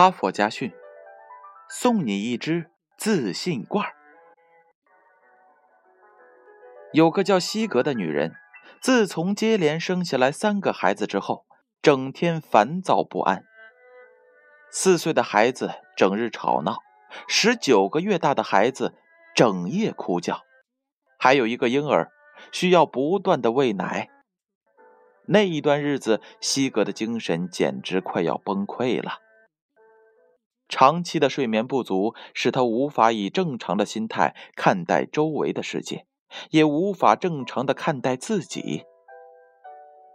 哈佛家训：送你一只自信罐儿。有个叫西格的女人，自从接连生下来三个孩子之后，整天烦躁不安。四岁的孩子整日吵闹，十九个月大的孩子整夜哭叫，还有一个婴儿需要不断的喂奶。那一段日子，西格的精神简直快要崩溃了。长期的睡眠不足使他无法以正常的心态看待周围的世界，也无法正常的看待自己。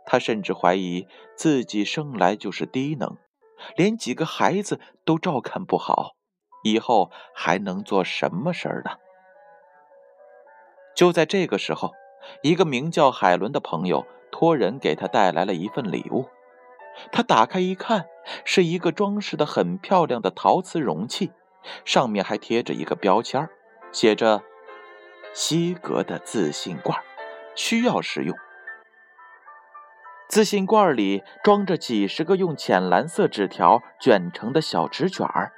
他甚至怀疑自己生来就是低能，连几个孩子都照看不好，以后还能做什么事儿呢？就在这个时候，一个名叫海伦的朋友托人给他带来了一份礼物。他打开一看，是一个装饰的很漂亮的陶瓷容器，上面还贴着一个标签写着“西格的自信罐，需要使用”。自信罐里装着几十个用浅蓝色纸条卷成的小纸卷儿，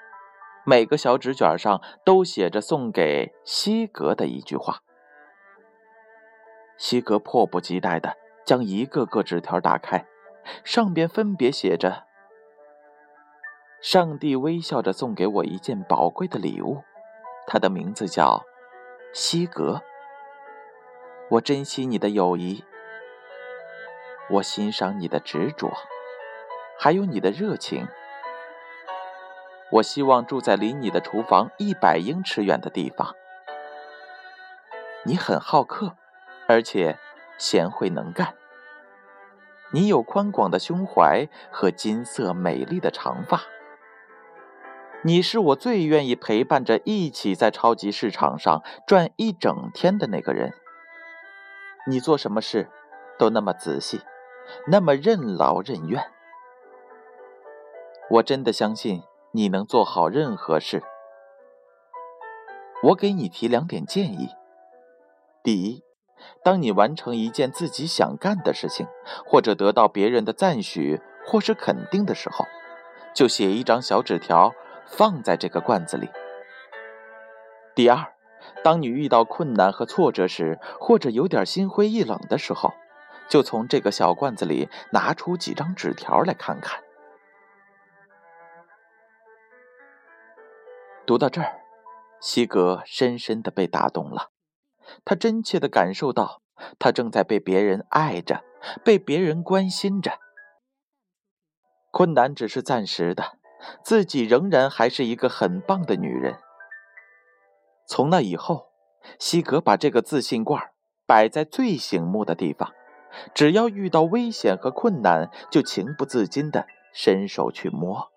每个小纸卷上都写着送给西格的一句话。西格迫不及待地将一个个纸条打开。上边分别写着：“上帝微笑着送给我一件宝贵的礼物，它的名字叫西格。我珍惜你的友谊，我欣赏你的执着，还有你的热情。我希望住在离你的厨房一百英尺远的地方。你很好客，而且贤惠能干。”你有宽广的胸怀和金色美丽的长发。你是我最愿意陪伴着一起在超级市场上转一整天的那个人。你做什么事都那么仔细，那么任劳任怨。我真的相信你能做好任何事。我给你提两点建议：第一。当你完成一件自己想干的事情，或者得到别人的赞许或是肯定的时候，就写一张小纸条放在这个罐子里。第二，当你遇到困难和挫折时，或者有点心灰意冷的时候，就从这个小罐子里拿出几张纸条来看看。读到这儿，西格深深的被打动了。他真切地感受到，他正在被别人爱着，被别人关心着。困难只是暂时的，自己仍然还是一个很棒的女人。从那以后，西格把这个自信罐摆在最醒目的地方，只要遇到危险和困难，就情不自禁地伸手去摸。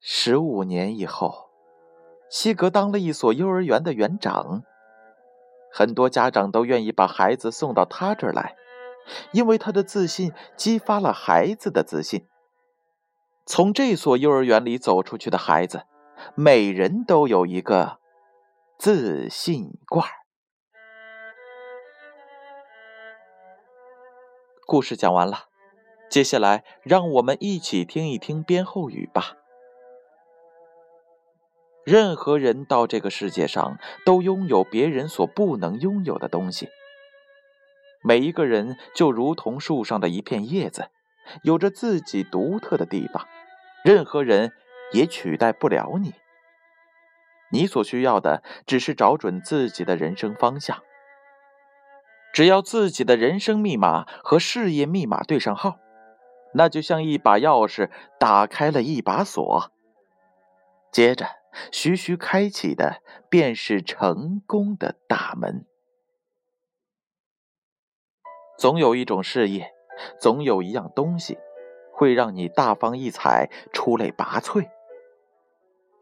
十五年以后。西格当了一所幼儿园的园长，很多家长都愿意把孩子送到他这儿来，因为他的自信激发了孩子的自信。从这所幼儿园里走出去的孩子，每人都有一个自信罐。故事讲完了，接下来让我们一起听一听编后语吧。任何人到这个世界上都拥有别人所不能拥有的东西。每一个人就如同树上的一片叶子，有着自己独特的地方，任何人也取代不了你。你所需要的只是找准自己的人生方向。只要自己的人生密码和事业密码对上号，那就像一把钥匙打开了一把锁。接着。徐徐开启的，便是成功的大门。总有一种事业，总有一样东西，会让你大放异彩、出类拔萃。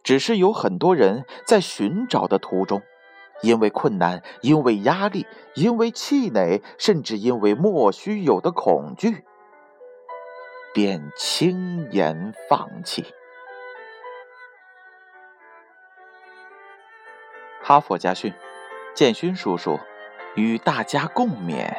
只是有很多人在寻找的途中，因为困难，因为压力，因为气馁，甚至因为莫须有的恐惧，便轻言放弃。哈佛家训，建勋叔叔与大家共勉。